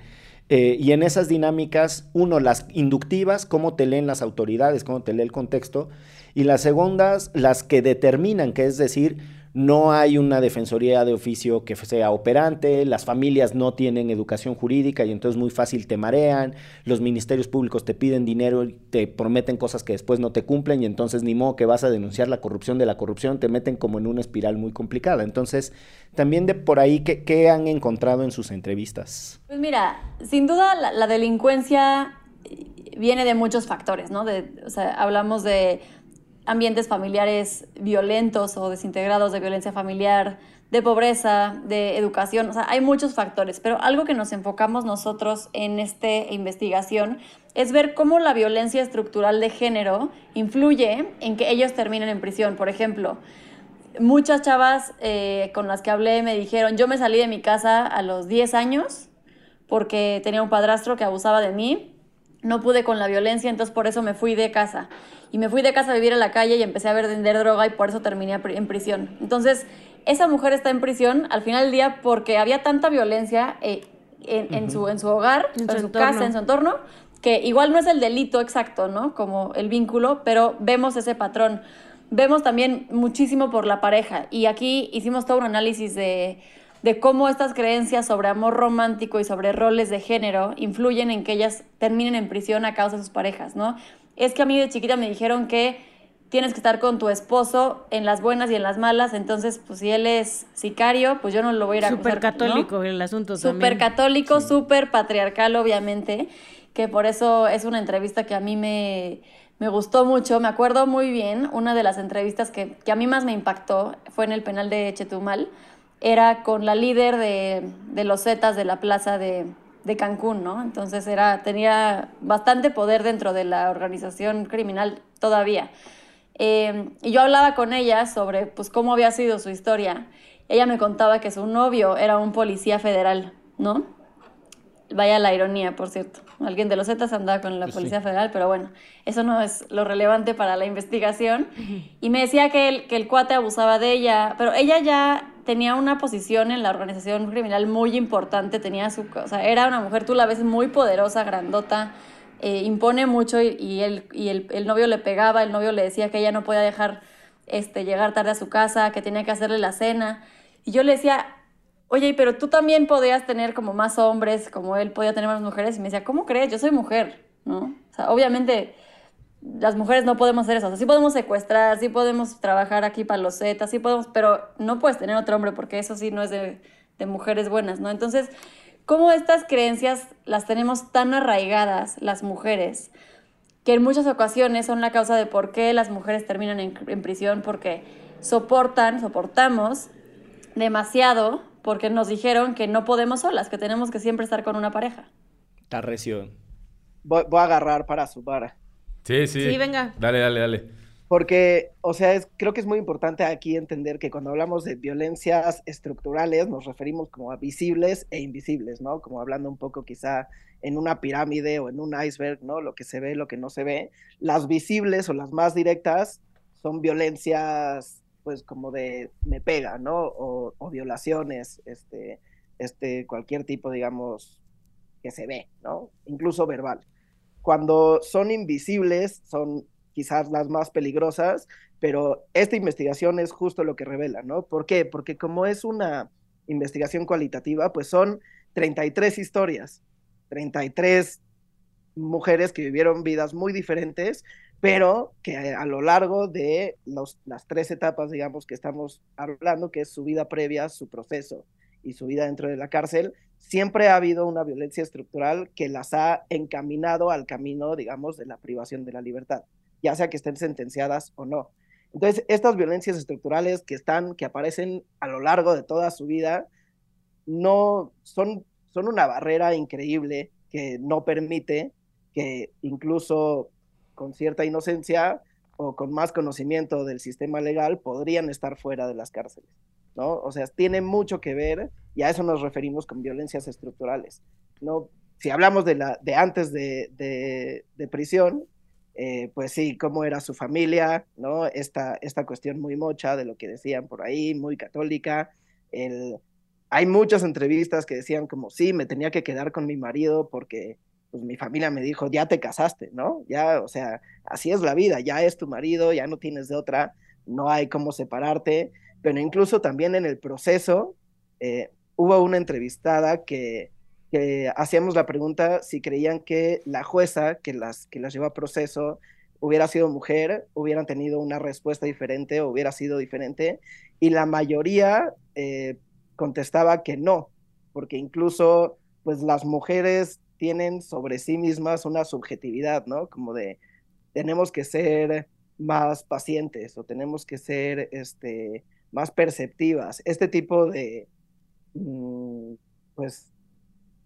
eh, y en esas dinámicas, uno, las inductivas, cómo te leen las autoridades, cómo te lee el contexto, y las segundas, las que determinan, que es decir, no hay una defensoría de oficio que sea operante, las familias no tienen educación jurídica y entonces muy fácil te marean, los ministerios públicos te piden dinero y te prometen cosas que después no te cumplen y entonces ni modo que vas a denunciar la corrupción de la corrupción, te meten como en una espiral muy complicada. Entonces, también de por ahí, ¿qué, han encontrado en sus entrevistas? Pues mira, sin duda la, delincuencia viene de muchos factores, ¿no? O sea, hablamos de ambientes familiares violentos o desintegrados de violencia familiar, de pobreza, de educación, o sea, hay muchos factores, pero algo que nos enfocamos nosotros en esta investigación es ver cómo la violencia estructural de género influye en que ellos terminen en prisión. Por ejemplo, muchas chavas eh, con las que hablé me dijeron, yo me salí de mi casa a los 10 años porque tenía un padrastro que abusaba de mí, no pude con la violencia, entonces por eso me fui de casa y me fui de casa a vivir a la calle y empecé a vender droga y por eso terminé en prisión. Entonces, esa mujer está en prisión al final del día porque había tanta violencia eh, en, su, en su hogar, en, su, casa, en su entorno, que igual no es el delito exacto, ¿no? Como el vínculo, pero vemos ese patrón. Vemos también muchísimo por la pareja y aquí hicimos todo un análisis de, de cómo estas creencias sobre amor romántico y sobre roles de género influyen en que ellas terminen en prisión a causa de sus parejas, ¿no? es que a mí de chiquita me dijeron que tienes que estar con tu esposo en las buenas y en las malas, entonces pues si él es sicario, pues yo no lo voy a ir a Súper católico el asunto Súper católico, súper patriarcal obviamente, que por eso es una entrevista que a mí me, me gustó mucho, me acuerdo muy bien, una de las entrevistas que, que, a mí más me impactó fue en el penal de Chetumal, era con la líder de, de los Zetas de la plaza de, de Cancún, ¿no? Entonces era, tenía bastante poder dentro de la organización criminal todavía. Eh, y yo hablaba con ella sobre pues, cómo había sido su historia. Ella me contaba que su novio era un policía federal, ¿no? Vaya la ironía, por cierto. Alguien de los Zetas andaba con la pues Policía Federal, pero bueno, eso no es lo relevante para la investigación. Y me decía que el, que el cuate abusaba de ella, pero ella ya tenía una posición en la organización criminal muy importante, tenía su, o sea, era una mujer, tú la ves muy poderosa, grandota, eh, impone mucho y, él, y el, novio le pegaba, el novio le decía que ella no podía dejar este, llegar tarde a su casa, que tenía que hacerle la cena. Y yo le decía, oye, pero tú también podías tener como más hombres, como él podía tener más mujeres. Y me decía, ¿cómo crees? Yo soy mujer, ¿no? Obviamente las mujeres no podemos hacer eso. O sea, sí podemos secuestrar, sí podemos trabajar aquí para los Zetas, sí podemos, pero no puedes tener otro hombre porque eso sí no es de, de mujeres buenas, ¿no? Entonces, ¿cómo estas creencias las tenemos tan arraigadas las mujeres? que en muchas ocasiones son la causa de por qué las mujeres terminan en, en prisión, porque soportan, soportamos demasiado, porque nos dijeron que no podemos solas, que tenemos que siempre estar con una pareja. Está recio. Voy, voy a agarrar para. Sí, sí. Sí, venga. Dale, dale, dale. Porque, o sea, es, creo que es muy importante aquí entender que cuando hablamos de violencias estructurales nos referimos como a visibles e invisibles, ¿no? Como hablando un poco quizá en una pirámide o en un iceberg, ¿no? Lo que se ve, lo que no se ve. Las visibles o las más directas son violencias, pues como de me pega, ¿no? O, o violaciones, este, este, cualquier tipo, digamos, que se ve, ¿no? Incluso verbal. Cuando son invisibles, son quizás las más peligrosas, pero esta investigación es justo lo que revela, ¿no? ¿Por qué? Porque como es una investigación cualitativa, pues son 33 historias, 33 mujeres que vivieron vidas muy diferentes, pero que a lo largo de las tres etapas, digamos, que estamos hablando, que es su vida previa, su proceso y su vida dentro de la cárcel, siempre ha habido una violencia estructural que las ha encaminado al camino, digamos, de la privación de la libertad, ya sea que estén sentenciadas o no. Entonces, estas violencias estructurales que están, que aparecen a lo largo de toda su vida, no son, son una barrera increíble que no permite que incluso con cierta inocencia o con más conocimiento del sistema legal podrían estar fuera de las cárceles, ¿no? O sea, tiene mucho que ver y a eso nos referimos con violencias estructurales, ¿no? Si hablamos de, la, de antes de, de, prisión, eh, pues sí, cómo era su familia, ¿no? Esta, esta cuestión muy mocha de lo que decían por ahí, muy católica. Hay muchas entrevistas que decían como, sí, me tenía que quedar con mi marido porque pues mi familia me dijo, ya te casaste, ¿no? Ya, o sea, así es la vida, ya es tu marido, ya no tienes de otra, no hay cómo separarte, pero incluso también en el proceso eh, hubo una entrevistada que, hacíamos la pregunta si creían que la jueza que las, que las llevó a proceso hubiera sido mujer, hubieran tenido una respuesta diferente, hubiera sido diferente, y la mayoría eh, contestaba que no, porque incluso pues las mujeres tienen sobre sí mismas una subjetividad, ¿no? Como de tenemos que ser más pacientes o tenemos que ser este, más perceptivas. Este tipo de, mm, pues,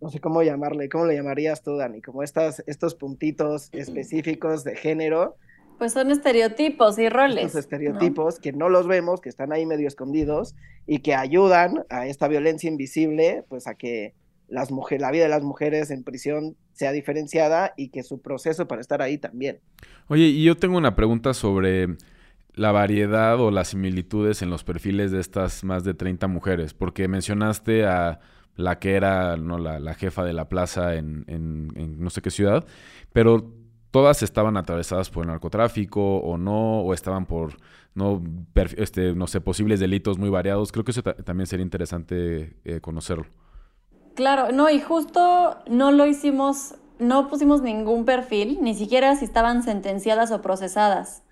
no sé cómo llamarle, ¿cómo le llamarías tú, Dani? Como estas, estos puntitos específicos de género. Pues son estereotipos y roles. Estos estereotipos que no los vemos, que están ahí medio escondidos y que ayudan a esta violencia invisible, pues a que las mujeres, la vida de las mujeres en prisión sea diferenciada y que su proceso para estar ahí también. Oye, y yo tengo una pregunta sobre la variedad o las similitudes en los perfiles de estas más de 30 mujeres, porque mencionaste a la que era ¿no? la, jefa de la plaza en, en, no sé qué ciudad, pero todas estaban atravesadas por el narcotráfico o no, o estaban por no, este, no sé, posibles delitos muy variados. Creo que eso también sería interesante eh, conocerlo. Claro, no, y justo no lo hicimos, no pusimos ningún perfil, ni siquiera si estaban sentenciadas o procesadas,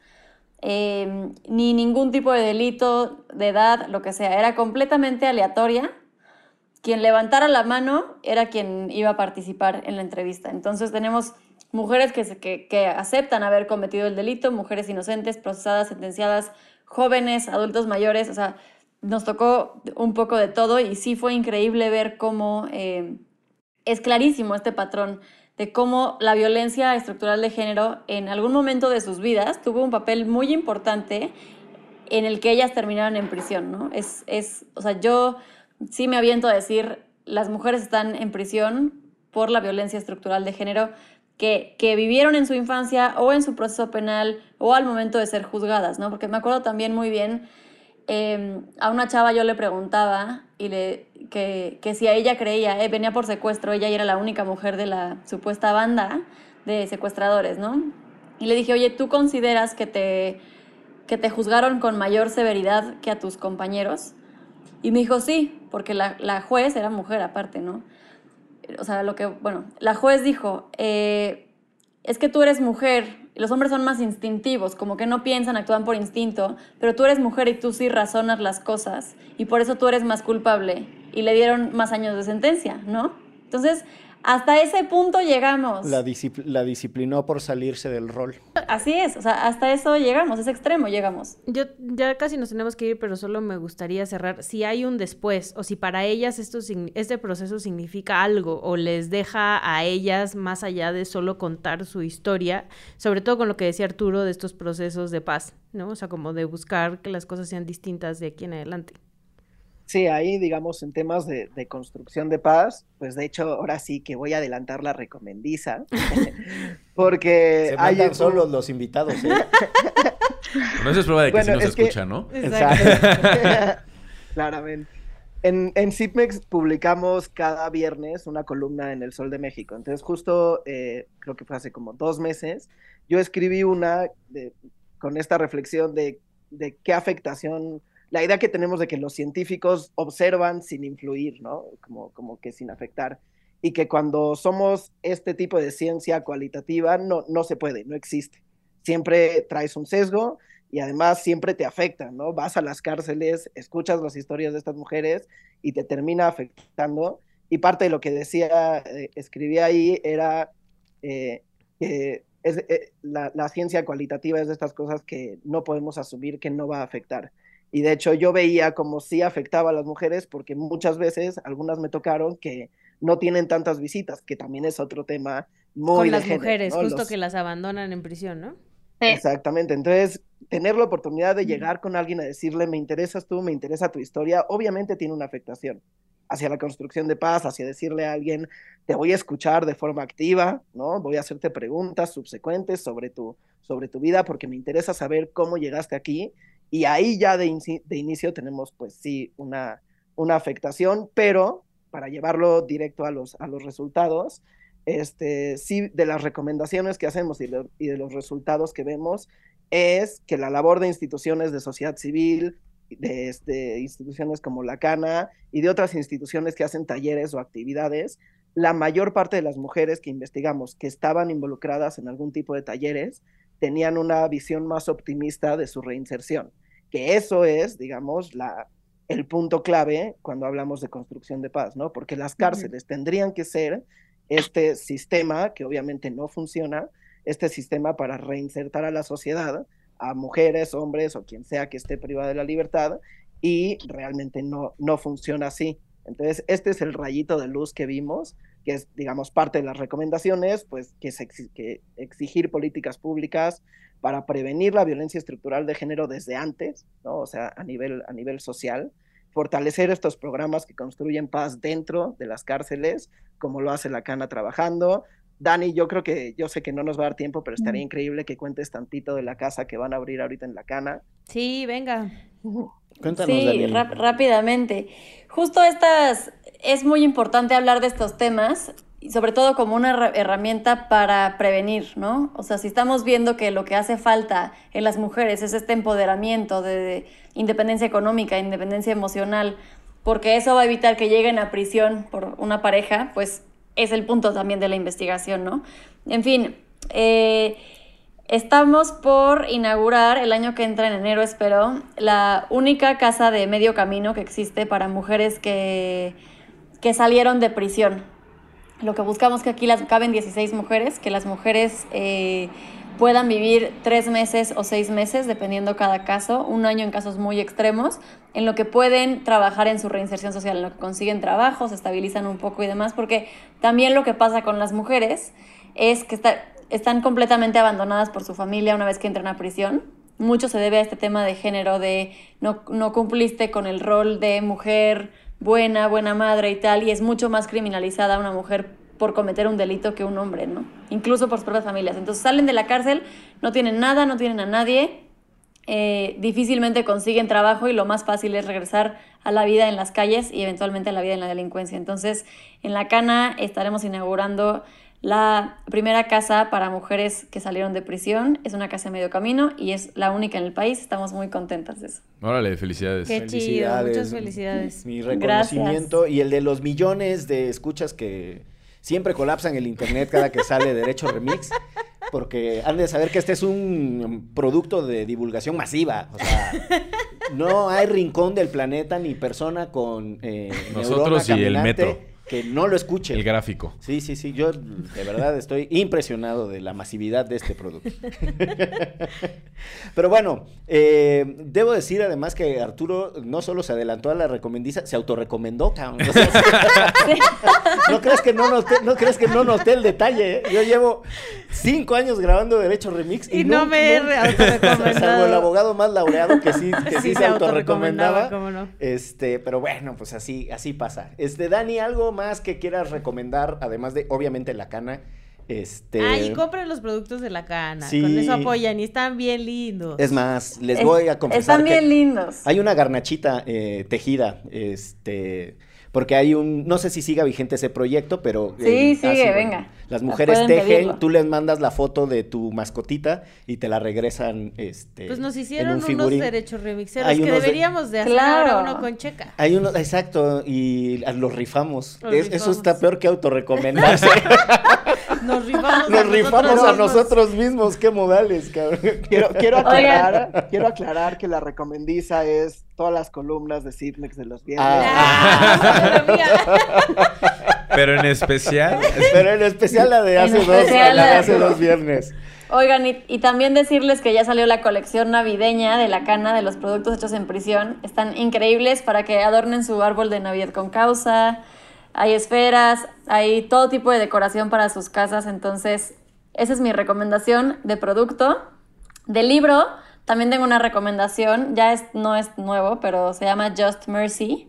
em, ni ningún tipo de delito, de edad, lo que sea, era completamente aleatoria. Quien levantara la mano era quien iba a participar en la entrevista. Entonces tenemos mujeres que, que, aceptan haber cometido el delito, mujeres inocentes, procesadas, sentenciadas, jóvenes, adultos mayores, o sea, nos tocó un poco de todo y sí fue increíble ver cómo eh, es clarísimo este patrón de cómo la violencia estructural de género en algún momento de sus vidas tuvo un papel muy importante en el que ellas terminaron en prisión, ¿no? Es, es, o sea, yo sí me aviento a decir, las mujeres están en prisión por la violencia estructural de género que, que vivieron en su infancia o en su proceso penal o al momento de ser juzgadas, ¿no? Porque me acuerdo también muy bien Em, a una chava yo le preguntaba y le, que, que si a ella creía, eh, venía por secuestro, ella era la única mujer de la supuesta banda de secuestradores, ¿no? Y le dije, oye, ¿tú consideras que te, que te juzgaron con mayor severidad que a tus compañeros? Y me dijo, sí, porque la, la juez era mujer aparte, ¿no? O sea, lo que, bueno, la juez dijo, eh, es que tú eres mujer los hombres son más instintivos, como que no piensan, actúan por instinto, pero tú eres mujer y tú sí razonas las cosas y por eso tú eres más culpable y le dieron más años de sentencia, ¿no? Entonces, hasta ese punto llegamos. La, la, disciplinó por salirse del rol. Así es, o sea, hasta eso llegamos, ese extremo llegamos. Yo ya casi nos tenemos que ir, pero solo me gustaría cerrar. Si hay un después, o si para ellas esto, este proceso significa algo, o les deja a ellas más allá de solo contar su historia, sobre todo con lo que decía Arturo de estos procesos de paz, ¿no? O sea, como de buscar que las cosas sean distintas de aquí en adelante. Sí, ahí, digamos, en temas de, construcción de paz, pues de hecho, ahora sí que voy a adelantar la recomendiza, porque... Se hay solo los invitados, ¿eh? no es prueba de que sí nos escucha, ¿no? Exacto. Claramente. En, en CIPMEX publicamos cada viernes una columna en El Sol de México. Entonces, justo, eh, creo que fue hace como dos meses, yo escribí una con esta reflexión de, de qué afectación la idea que tenemos de que los científicos observan sin influir, ¿no? Como, como que sin afectar. Y que cuando somos este tipo de ciencia cualitativa, no, no se puede, no existe. Siempre traes un sesgo y además siempre te afecta, ¿no? Vas a las cárceles, escuchas las historias de estas mujeres y te termina afectando. Y parte de lo que decía, eh, escribía ahí, era eh, que eh, la, la ciencia cualitativa es de estas cosas que no podemos asumir que no va a afectar y de hecho yo veía como sí afectaba a las mujeres porque muchas veces algunas me tocaron que no tienen tantas visitas, que también es otro tema muy... Con las mujeres, justo que las abandonan en prisión, ¿no? Exactamente, entonces tener la oportunidad de llegar con alguien a decirle, me interesas tú, me interesa tu historia, obviamente tiene una afectación hacia la construcción de paz, hacia decirle a alguien, te voy a escuchar de forma activa, ¿no? Voy a hacerte preguntas subsecuentes sobre tu, sobre tu vida porque me interesa saber cómo llegaste aquí y ahí ya de, inicio tenemos, pues sí, una, una afectación, pero para llevarlo directo a los, a los resultados, este, sí, de las recomendaciones que hacemos y de, los resultados que vemos, es que la labor de instituciones de sociedad civil, de este, instituciones como la Cana y de otras instituciones que hacen talleres o actividades, la mayor parte de las mujeres que investigamos que estaban involucradas en algún tipo de talleres tenían una visión más optimista de su reinserción que eso es, digamos, la, el punto clave cuando hablamos de construcción de paz, ¿no? Porque las cárceles tendrían que ser este sistema que obviamente no funciona, este sistema para reinsertar a la sociedad, a mujeres, hombres o quien sea que esté privada de la libertad, y realmente no, no funciona así. Entonces, este es el rayito de luz que vimos, que es, digamos, parte de las recomendaciones, pues que, es que exigir políticas públicas para prevenir la violencia estructural de género desde antes, ¿no? O sea, a nivel, a nivel social, fortalecer estos programas que construyen paz dentro de las cárceles, como lo hace la Cana trabajando. Dani, yo creo que, yo sé que no nos va a dar tiempo, pero estaría increíble que cuentes tantito de la casa que van a abrir ahorita en la Cana. Sí, venga. Cuéntanos, sí, rápidamente. Justo estas, es muy importante hablar de estos temas y sobre todo como una herramienta para prevenir, ¿no? O sea, si estamos viendo que lo que hace falta en las mujeres es este empoderamiento de, independencia económica, independencia emocional, porque eso va a evitar que lleguen a prisión por una pareja, pues es el punto también de la investigación, ¿no? En fin, eh, estamos por inaugurar el año que entra en enero, espero, la única casa de medio camino que existe para mujeres que, que salieron de prisión lo que buscamos que aquí las caben 16 mujeres, que las mujeres eh, puedan vivir tres meses o seis meses, dependiendo cada caso, un año en casos muy extremos, en lo que pueden trabajar en su reinserción social, en lo que consiguen trabajo, se estabilizan un poco y demás, porque también lo que pasa con las mujeres es que están completamente abandonadas por su familia una vez que entran a prisión. Mucho se debe a este tema de género, de no, no cumpliste con el rol de mujer buena, buena madre y tal, y es mucho más criminalizada una mujer por cometer un delito que un hombre, ¿no? Incluso por sus propias familias. Entonces salen de la cárcel, no tienen nada, no tienen a nadie, eh, difícilmente consiguen trabajo y lo más fácil es regresar a la vida en las calles y eventualmente a la vida en la delincuencia. Entonces, en La Cana estaremos inaugurando la primera casa para mujeres que salieron de prisión es una casa de medio camino y es la única en el país. Estamos muy contentas de eso. Órale, felicidades. Qué chido, muchas felicidades. Mi reconocimiento y el de los millones de escuchas que siempre colapsan el internet cada que sale Derecho Remix. Porque han de saber que este es un producto de divulgación masiva. O sea, no hay rincón del planeta ni persona con eh, nosotros y el metro que no lo escuche. El gráfico. Sí, sí, sí. Yo de verdad estoy impresionado de la masividad de este producto. Pero bueno, eh, debo decir además que Arturo no solo se adelantó a la recomendiza, se autorrecomendó, cabrón. no crees que no noté, no crees que no noté el detalle. ¿eh? Yo llevo cinco años grabando Derecho Remix y, no, me he autorrecomendado. Salvo el abogado más laureado que sí, que sí, se, autorrecomendaba. no? Este, pero bueno, pues así, así pasa. Este, Dani, algo más que quieras recomendar, además de, obviamente, la cana. Este... Ah, y compren los productos de la cana. Con eso apoyan y están bien lindos. Es más, les voy a confesar. Están bien lindos. Hay una garnachita eh, tejida, este porque hay un, no sé si siga vigente ese proyecto, pero... Sí, sigue, venga. Las mujeres tejen, tú les mandas la foto de tu mascotita y te la regresan, este... Pues nos hicieron unos derechos remixeros que deberíamos de, hacer claro. uno con checa. Hay uno, exacto, y los rifamos. Eso está peor que autorrecomendarse. Nos rifamos, Nos a, rifamos nosotros a nosotros mismos. Qué modales, cabrón. Quiero, quiero, aclarar, quiero aclarar que la recomendiza es todas las columnas de Sidmex de los viernes. Ah. Pero en especial. Pero en especial la de hace, dos, la de hace dos viernes. Oigan, y, y, también decirles que ya salió la colección navideña de la cana de los productos hechos en prisión. Están increíbles para que adornen su árbol de Navidad con causa hay esferas, hay todo tipo de decoración para sus casas, entonces esa es mi recomendación de producto. De libro, también tengo una recomendación, ya es, no es nuevo, pero se llama Just Mercy.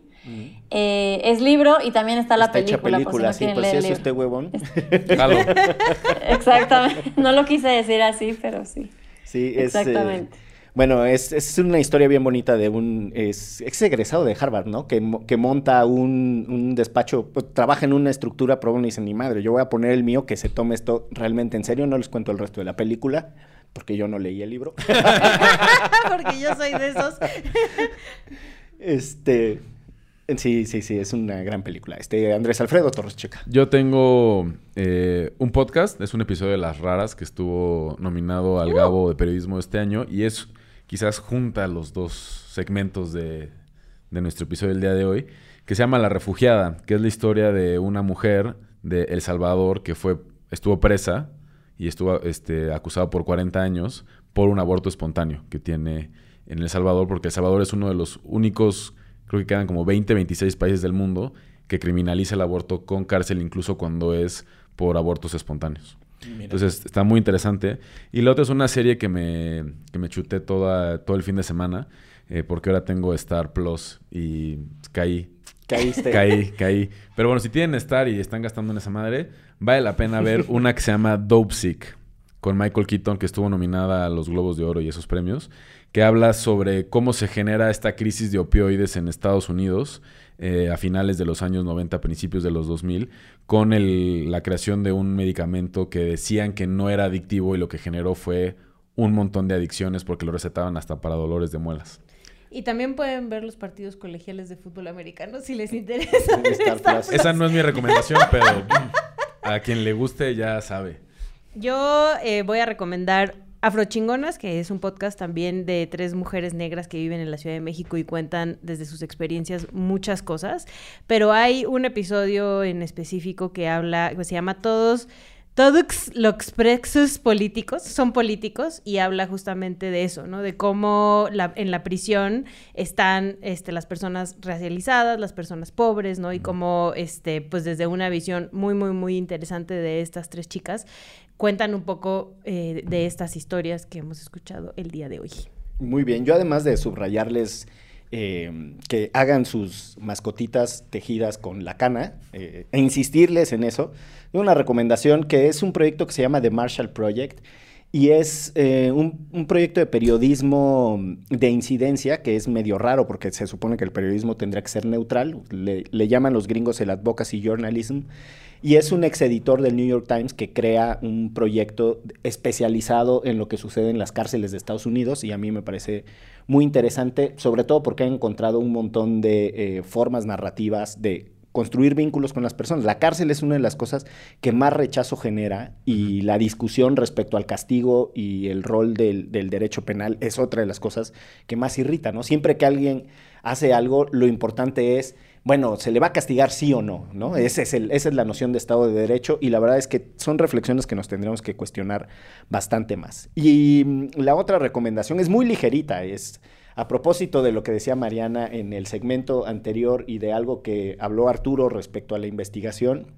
Eh, es libro y también está la película, por si no quieren leer el este huevón. Exactamente. No lo quise decir así, pero sí. Sí, es, eh, Exactamente. Bueno, es, es, una historia bien bonita de un es, egresado de Harvard, ¿no? Que, que monta un, un, despacho, pues, trabaja en una estructura, pero no dice ni madre, yo voy a poner el mío que se tome esto realmente en serio, no les cuento el resto de la película, porque yo no leí el libro. porque yo soy de esos. este, Sí, sí, sí, es una gran película. Este, Andrés Alfredo Torres Checa. Yo tengo eh, un podcast, es un episodio de Las Raras que estuvo nominado al uh. Gabo de Periodismo este año y es quizás junta los dos segmentos de, nuestro episodio del día de hoy, que se llama La Refugiada, que es la historia de una mujer de El Salvador que fue, estuvo presa y estuvo este, acusada por 40 años por un aborto espontáneo que tiene en El Salvador, porque El Salvador es uno de los únicos, creo que quedan como 20, 26 países del mundo que criminaliza el aborto con cárcel incluso cuando es por abortos espontáneos. Entonces está muy interesante. Y la otra es una serie que me, que me chuté toda, todo el fin de semana, eh, porque ahora tengo Star Plus y caí. Caíste. Caí, caí. Pero bueno, si tienen Star y están gastando en esa madre, vale la pena ver una que se llama Dope Sick, con Michael Keaton, que estuvo nominada a los Globos de Oro y esos premios, que habla sobre cómo se genera esta crisis de opioides en Estados Unidos eh, a finales de los años 90, principios de los 2000, con la creación de un medicamento que decían que no era adictivo y lo que generó fue un montón de adicciones porque lo recetaban hasta para dolores de muelas. Y también pueden ver los partidos colegiales de fútbol americano si les interesa. Esa no es mi recomendación, pero a quien le guste ya sabe. Yo eh, voy a recomendar Afrochingonas, que es un podcast también de tres mujeres negras que viven en la Ciudad de México y cuentan desde sus experiencias muchas cosas. Pero hay un episodio en específico que habla, que se llama Todos. Todos los presos políticos son políticos y habla justamente de eso, ¿no? De cómo en la prisión están este, las personas racializadas, las personas pobres, ¿no? Y cómo, este, pues desde una visión muy, muy, muy interesante de estas tres chicas, cuentan un poco eh, de estas historias que hemos escuchado el día de hoy. Muy bien, yo además de subrayarles eh, que hagan sus mascotitas tejidas con la cana eh, e insistirles en eso, una recomendación que es un proyecto que se llama The Marshall Project y es un, proyecto de periodismo de incidencia que es medio raro porque se supone que el periodismo tendría que ser neutral, le, le llaman los gringos el advocacy journalism y es un ex editor del New York Times que crea un proyecto especializado en lo que sucede en las cárceles de Estados Unidos y a mí me parece muy interesante, sobre todo porque ha encontrado un montón de eh, formas narrativas de construir vínculos con las personas. La cárcel es una de las cosas que más rechazo genera y la discusión respecto al castigo y el rol del, del, derecho penal es otra de las cosas que más irrita, ¿no? Siempre que alguien hace algo, lo importante es bueno, ¿se le va a castigar sí o no? ¿no? Ese es esa es la noción de Estado de Derecho y la verdad es que son reflexiones que nos tendremos que cuestionar bastante más. Y mm, la otra recomendación es muy ligerita, es a propósito de lo que decía Mariana en el segmento anterior y de algo que habló Arturo respecto a la investigación,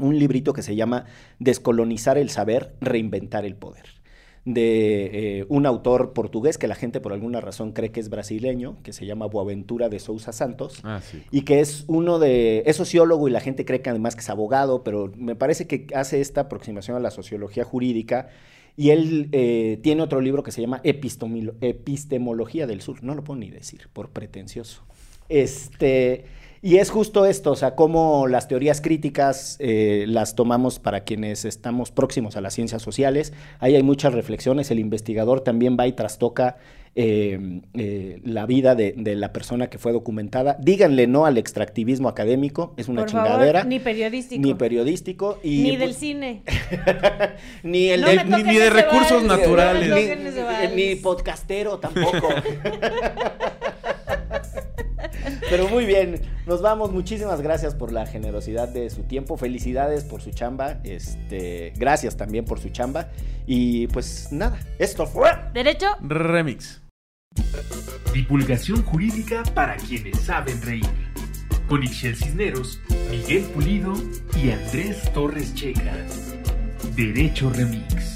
un librito que se llama Descolonizar el saber, reinventar el poder de eh, un autor portugués que la gente por alguna razón cree que es brasileño, que se llama Boaventura de Sousa Santos, ah, y que es uno de, es sociólogo y la gente cree que además que es abogado, pero me parece que hace esta aproximación a la sociología jurídica y él eh, tiene otro libro que se llama Epistemología del Sur, no lo puedo ni decir, por pretencioso. Este, y es justo esto, o sea, cómo las teorías críticas eh, las tomamos para quienes estamos próximos a las ciencias sociales. Ahí hay muchas reflexiones, el investigador también va y trastoca eh, eh, la vida de, la persona que fue documentada. Díganle no al extractivismo académico, es una chingadera. ni periodístico. Ni periodístico. Y, ni del pues cine. ni el ni, de recursos naturales. ni podcastero tampoco. Pero muy bien, nos vamos. Muchísimas gracias por la generosidad de su tiempo. Felicidades por su chamba. Este, gracias también por su chamba. Y pues nada, esto fue Derecho Remix. Divulgación jurídica para quienes saben reír. Con Ixel Cisneros, Miguel Pulido y Andrés Torres Checa. Derecho Remix.